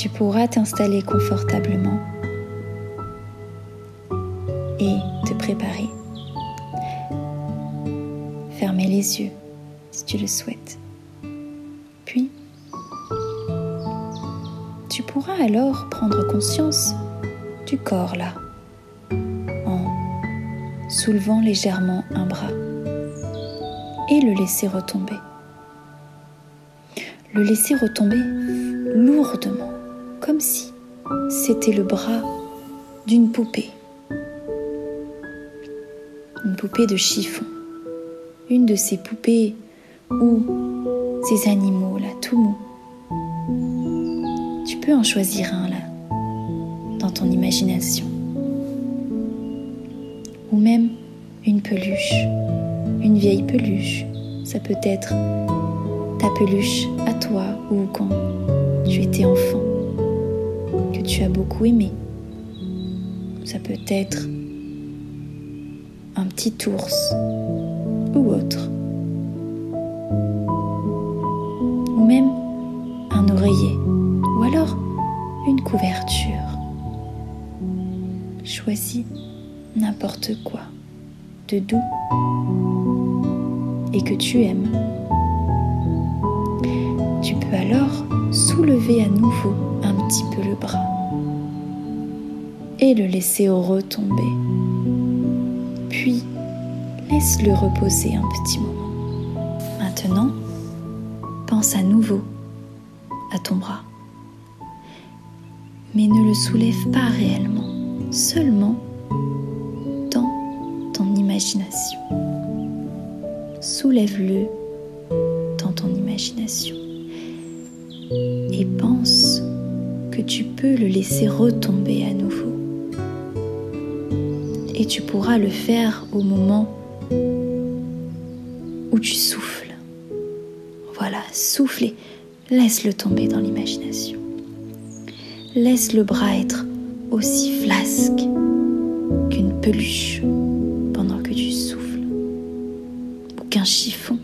tu pourras t'installer confortablement et te préparer. Fermer les yeux si tu le souhaites. Puis, tu pourras alors prendre conscience du corps là, en soulevant légèrement un bras et le laisser retomber. Le laisser retomber lourdement, comme si c'était le bras d'une poupée. Une poupée de chiffon. Une de ces poupées ou ces animaux là, tout mou. Tu peux en choisir un là, dans ton imagination. Ou même une peluche, une vieille peluche. Ça peut être ta peluche à toi ou quand tu étais enfant, tu as beaucoup aimé. Ça peut être un petit ours ou autre. Ou même un oreiller ou alors une couverture. Choisis n'importe quoi de doux et que tu aimes. Tu peux alors soulever à nouveau un petit peu le bras et le laisser retomber. Puis, laisse-le reposer un petit moment. Maintenant, pense à nouveau à ton bras. Mais ne le soulève pas réellement, seulement dans ton imagination. Soulève-le dans ton imagination et pense que tu peux le laisser retomber à nouveau. Et tu pourras le faire au moment où tu souffles. Voilà, souffler. Laisse-le tomber dans l'imagination. Laisse le bras être aussi flasque qu'une peluche pendant que tu souffles ou qu'un chiffon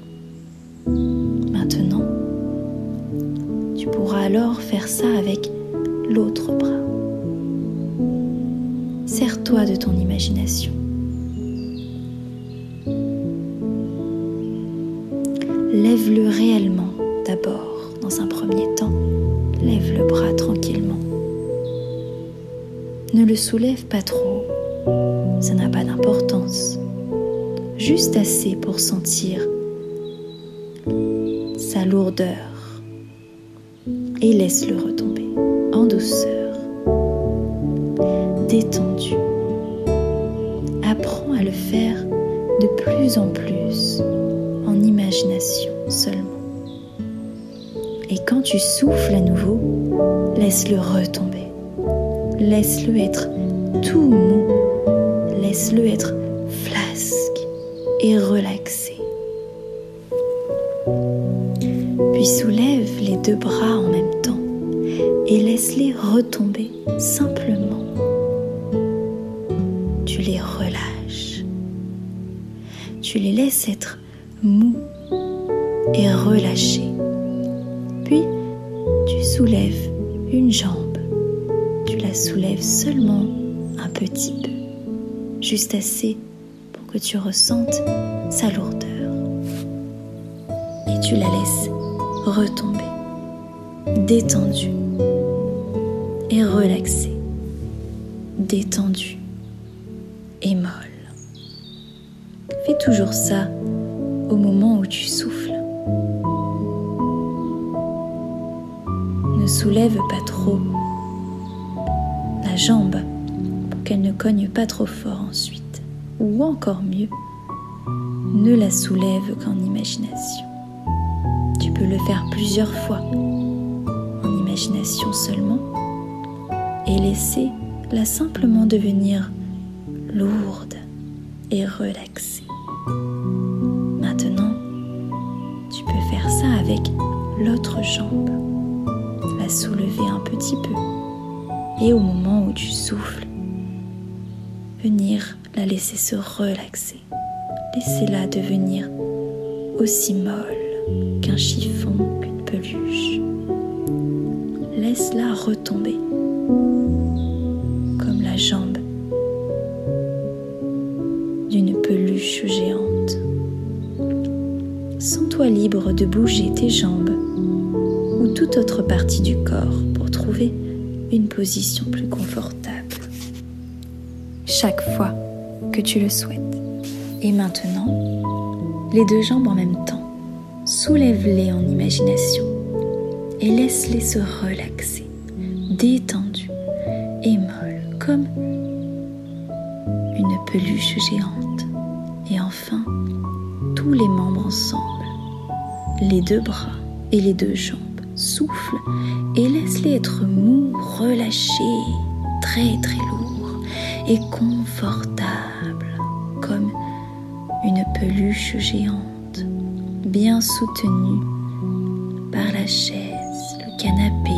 alors faire ça avec l'autre bras. Sers-toi de ton imagination. Lève-le réellement d'abord, dans un premier temps. Lève le bras tranquillement. Ne le soulève pas trop, ça n'a pas d'importance. Juste assez pour sentir sa lourdeur et laisse-le retomber en douceur, détendu. Le faire de plus en plus en imagination seulement. Et quand tu souffles à nouveau, laisse-le retomber. Laisse-le être tout mou. Laisse-le être flasque et relaxé. Puis soulève les deux bras en même temps et laisse-les retomber simplement. Tu les laisses être mous et relâchés. Puis tu soulèves une jambe. Tu la soulèves seulement un petit peu, juste assez pour que tu ressentes sa lourdeur. Et tu la laisses retomber, détendu et relaxé, détendu toujours ça au moment où tu souffles. Ne soulève pas trop la jambe pour qu'elle ne cogne pas trop fort ensuite. Ou encore mieux, ne la soulève qu'en imagination peux le faire plusieurs fois en imagination seulement et laisser la simplement devenir lourde et relaxée. L'autre jambe, la soulever un petit peu et au moment où tu souffles, venir la laisser se relaxer. Laissez-la devenir aussi molle qu'un chiffon, qu'une peluche. laisse-la retomber comme la jambe d'une peluche géante. Sens-toi libre de bouger tes jambes ou toute autre partie du corps pour trouver une position plus confortable. Chaque fois que tu le souhaites. Et maintenant, les deux jambes en même temps. Soulève-les en imagination et laisse-les se relaxer, détendues et molles comme une peluche géante. Et enfin, tous les membres ensemble, les deux bras et les deux jambes. Souffle et laisse-les être mous, relâchés, très très lourds et confortables comme une peluche géante, bien soutenue par la chaise, le canapé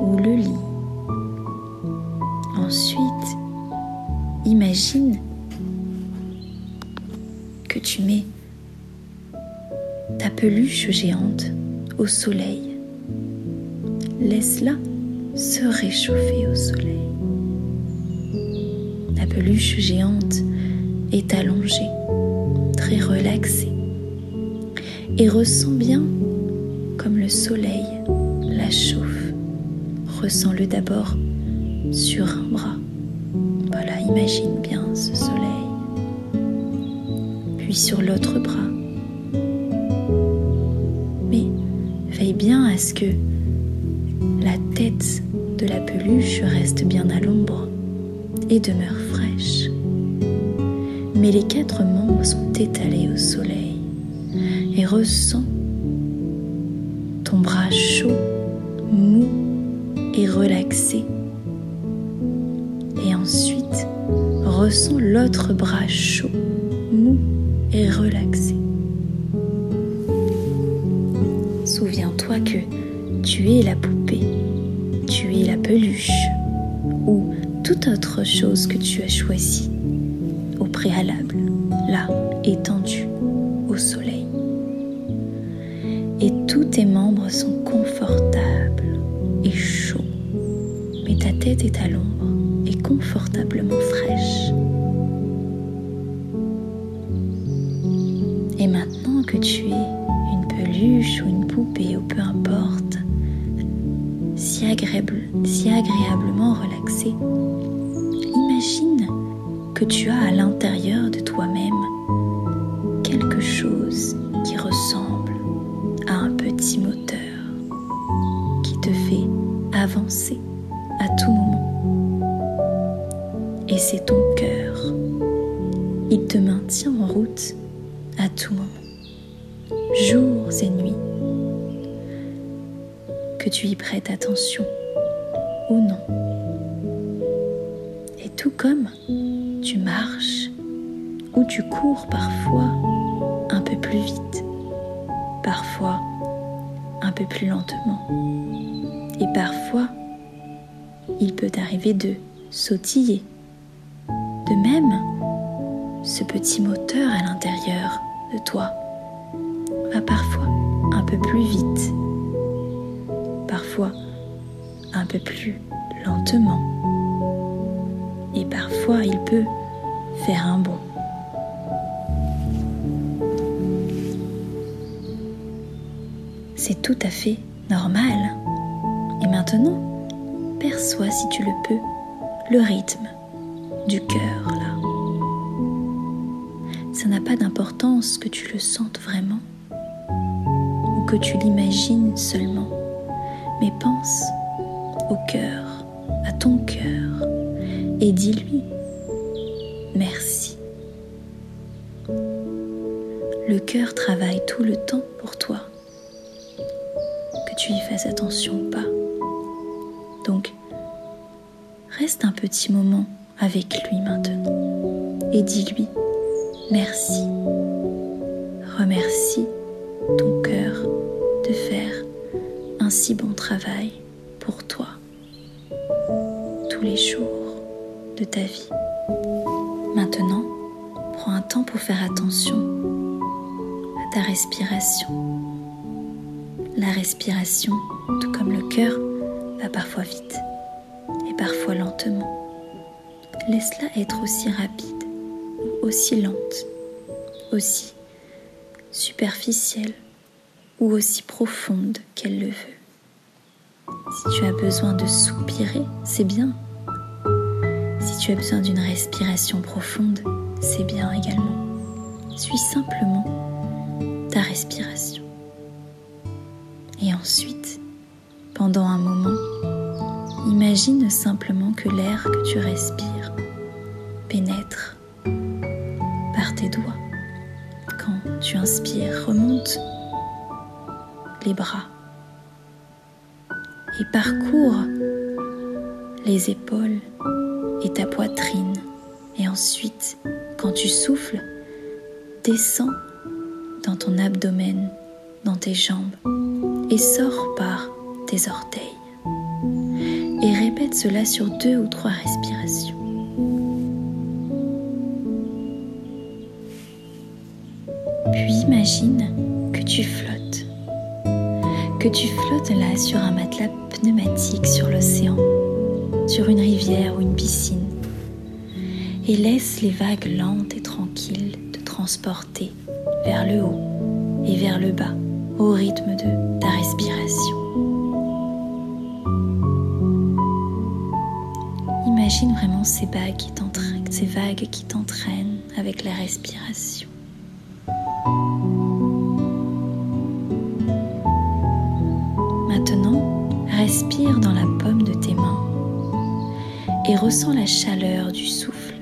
ou le lit. Ensuite, imagine peluche géante au soleil. Laisse-la se réchauffer au soleil. La peluche géante est allongée, très relaxée, et ressent bien comme le soleil la chauffe. Ressens-le d'abord sur un bras. Voilà, imagine bien ce soleil. Puis sur l'autre bras. Bien à ce que la tête de la peluche reste bien à l'ombre et demeure fraîche. Mais les quatre membres sont étalés au soleil et ressens ton bras chaud, mou et relaxé. Et ensuite, ressens l'autre bras chaud, mou et relaxé. Que tu es la poupée, tu es la peluche ou toute autre chose que tu as choisie au préalable, là, étendue au soleil. Et tous tes membres sont confortables et chauds, mais ta tête est à l'ombre et confortablement fraîche. Et maintenant que tu es ou une poupée ou peu importe, si, agréable, si agréablement relaxée, imagine que tu as à l'intérieur de toi-même quelque chose qui ressemble à un petit moteur qui te fait avancer à tout moment. Et c'est ton Attention ou non. Et tout comme tu marches ou tu cours parfois un peu plus vite, parfois un peu plus lentement. Et parfois, il peut arriver de sautiller. De même, ce petit moteur à l'intérieur de toi va parfois un peu plus vite, plus lentement, et parfois il peut faire un bond. C'est tout à fait normal. Et maintenant, perçois si tu le peux le rythme du cœur là. Ça n'a pas d'importance que tu le sentes vraiment ou que tu l'imagines seulement, mais pense au cœur, à ton cœur et dis-lui merci. Le cœur travaille tout le temps pour toi, que tu y fasses attention ou pas. Donc, reste un petit moment avec lui maintenant et dis-lui merci. Remercie ton cœur de faire un si bon travail pour toi tous les jours de ta vie. Maintenant, prends un temps pour faire attention à ta respiration. La respiration, tout comme le cœur, va parfois vite et parfois lentement. Laisse-la être aussi rapide, aussi lente, aussi superficielle ou aussi profonde qu'elle le veut. Si tu as besoin de soupirer, c'est bien. Si tu as besoin d'une respiration profonde, c'est bien également. Suis simplement ta respiration. Et ensuite, pendant un moment, imagine simplement que l'air que tu respires pénètre par tes doigts. Quand tu inspires, remonte les bras et parcours les épaules et ta poitrine. Et ensuite, quand tu souffles, descends dans ton abdomen, dans tes jambes et sors par tes orteils. Et répète cela sur deux ou trois respirations. Puis imagine que tu flottes, que tu flottes là sur un matelas pneumatique sur l'océan, sur une rivière ou une piscine, et laisse les vagues lentes et tranquilles te transporter vers le haut et vers le bas au rythme de ta respiration. Imagine vraiment ces vagues qui t'entraînent, ces vagues qui t'entraînent avec la respiration. Respire dans la paume de tes mains et ressens la chaleur du souffle.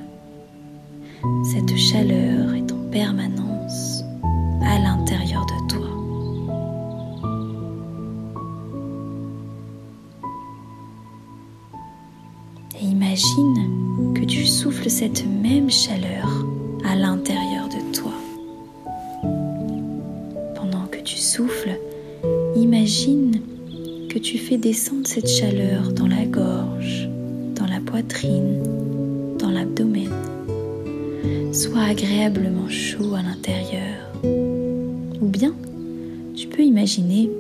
Cette chaleur est en permanence à l'intérieur de toi. Et imagine que tu souffles cette même chaleur à l'intérieur de toi. Pendant que tu souffles, imagine tu fais descendre cette chaleur dans la gorge, dans la poitrine, dans l'abdomen. Sois agréablement chaud à l'intérieur. Ou bien, tu peux imaginer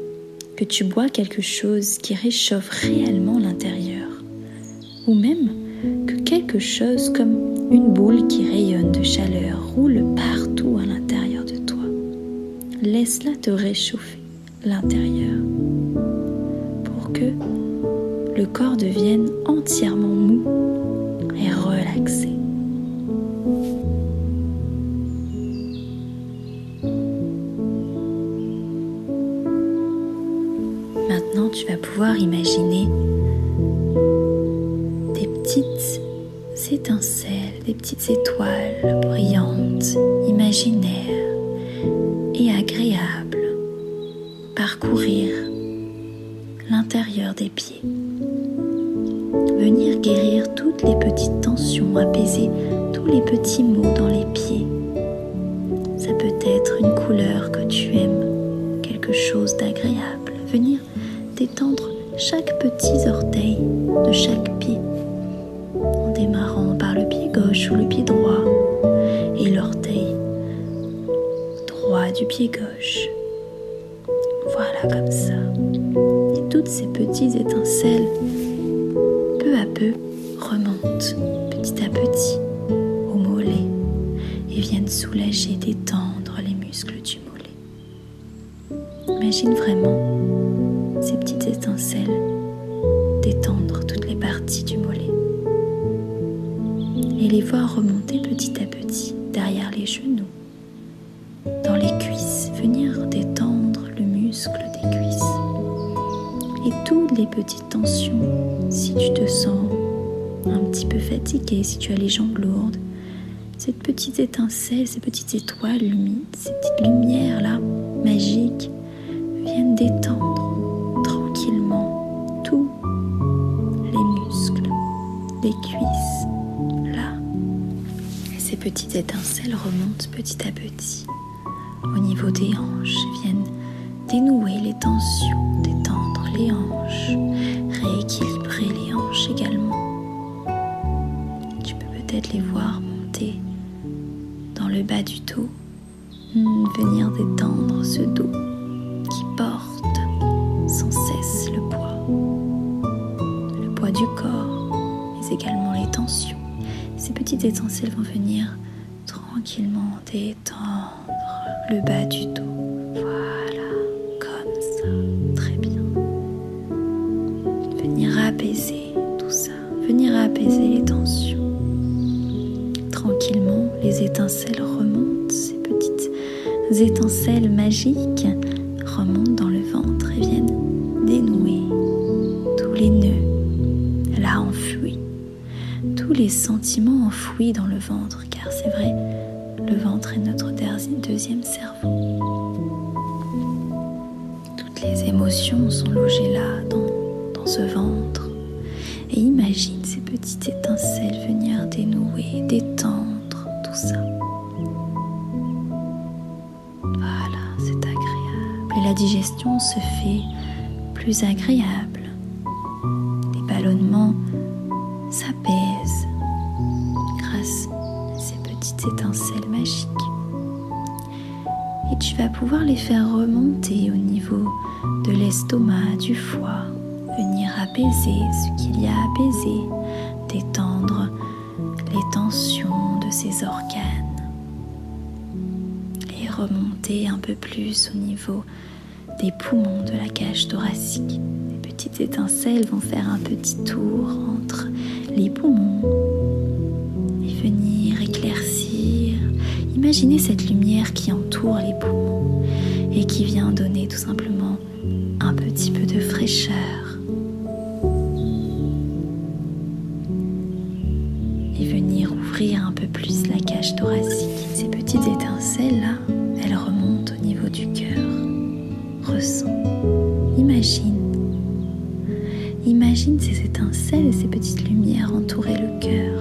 que tu bois quelque chose qui réchauffe réellement l'intérieur ou même que quelque chose comme une boule qui rayonne de chaleur roule partout à l'intérieur de toi. Laisse-la te réchauffer l'intérieur corps devienne entièrement mou et relaxé. Maintenant, tu vas pouvoir imaginer petites étincelles, des petites étoiles brillantes, imaginaires petits maux dans les pieds. Ça peut être une couleur que tu aimes, quelque chose d'agréable. Venir détendre chaque petit orteil de chaque pied démarrant par le pied gauche ou le pied droit et l'orteil droit du pied gauche. Voilà comme ça. Et toutes ces petites étincelles, peu à peu, remontent petit à petit soulager, détendre les muscles du mollet. Imagine vraiment ces petites étincelles détendre toutes les parties du mollet et les voir remonter petit à petit derrière les genoux, dans les cuisses, venir détendre le muscle des cuisses. Et toutes les petites tensions, si tu te sens un petit peu fatigué, si tu as les jambes lourdes, cette petite étincelle, ces petites étoiles humides, ces petites lumières-là, magiques, viennent détendre tranquillement tous les muscles, les cuisses, ces petites étincelles remontent petit à petit au niveau des hanches, viennent dénouer les tensions, détendre les hanches, rééquilibrer les hanches également. Tu peux peut-être les voir bas du dos, hum, venir détendre ce dos qui porte sans cesse le poids, le poids du corps, mais également les tensions. Ces petites étincelles vont venir tranquillement détendre le bas du dos. Voilà, comme ça, très bien. Venir apaiser remontent, ces petites étincelles magiques remontent dans le ventre et viennent dénouer tous les nœuds là enfouis, tous les sentiments enfouis dans le ventre, car c'est vrai, le ventre est notre deuxième cerveau. Toutes les émotions sont logées là, dans, dans ce ventre. Et imagine ces petites étincelles venir dénouer, détendre Voilà, c'est agréable. Et la digestion se fait plus agréable. Les ballonnements s'apaisent grâce à ces petites étincelles magiques. Et tu vas pouvoir les faire remonter au niveau de l'estomac, du foie, venir apaiser ce qu'il y a à apaiser, détendre les tensions de ces organes remonter un peu plus au niveau des poumons de la cage thoracique. Les petites étincelles vont faire un petit tour entre les poumons et venir éclaircir. Imaginez cette lumière qui entoure les poumons et qui vient donner tout simplement un petit peu de fraîcheur et venir ouvrir un peu plus la cage thoracique. Ces petites étincelles-là, ces petites lumières entourer le cœur,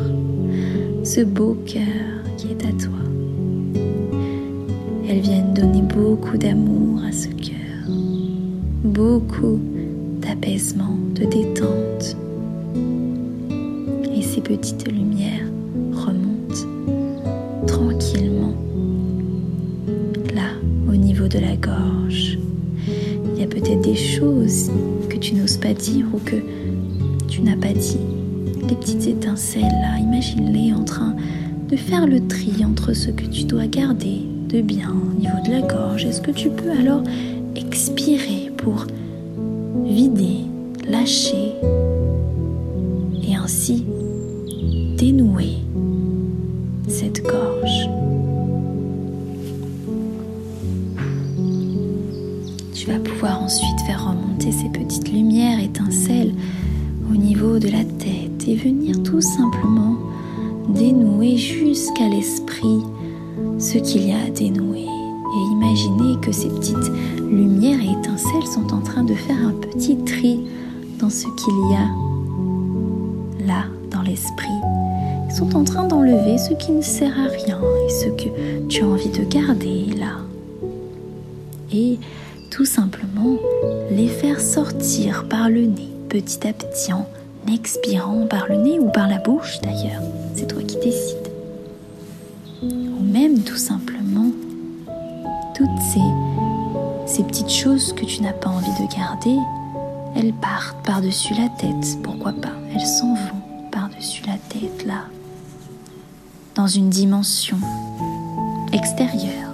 ce beau cœur qui est à toi. Elles viennent donner beaucoup d'amour à ce cœur, beaucoup d'apaisement, de détente. Et ces petites lumières remontent tranquillement là, au niveau de la gorge. Il y a peut-être des choses que tu n'oses pas dire ou que tu n'as pas dit. Les petites étincelles là, imagine-les en train de faire le tri entre ce que tu dois garder de bien au niveau de la gorge. Est-ce que tu peux alors expirer pour vider, lâcher et ainsi dénouer cette gorge. Tu vas pouvoir ensuite faire remonter ces petites lumières étincelles au niveau de la tête et venir tout simplement dénouer jusqu'à l'esprit ce qu'il y a à dénouer. Et imaginer que ces petites lumières et étincelles sont en train de faire un petit tri dans ce qu'il y a là dans l'esprit. Ils sont en train d'enlever ce qui ne sert à rien et ce que tu as envie de garder là. Et tout simplement les faire sortir par le nez petit à petit en expirant par le nez ou par la bouche d'ailleurs. C'est toi qui décides. Ou même tout simplement toutes ces, ces petites choses que tu n'as pas envie de garder, elles partent par-dessus la tête, pourquoi pas? Elles s'en vont par-dessus la tête là, dans une dimension extérieure,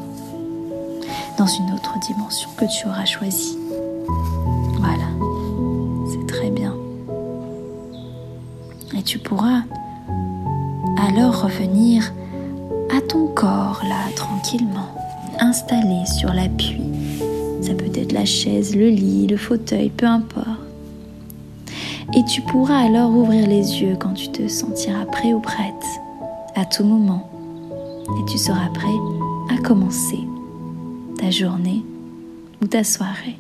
dans une autre dimension que tu auras choisie. Tu pourras alors revenir à ton corps là, tranquillement installé sur l'appui. Ça peut être la chaise, le lit, le fauteuil, peu importe. Et tu pourras alors ouvrir les yeux quand tu te sentiras prêt ou prête, à tout moment. Et tu seras prêt à commencer ta journée ou ta soirée.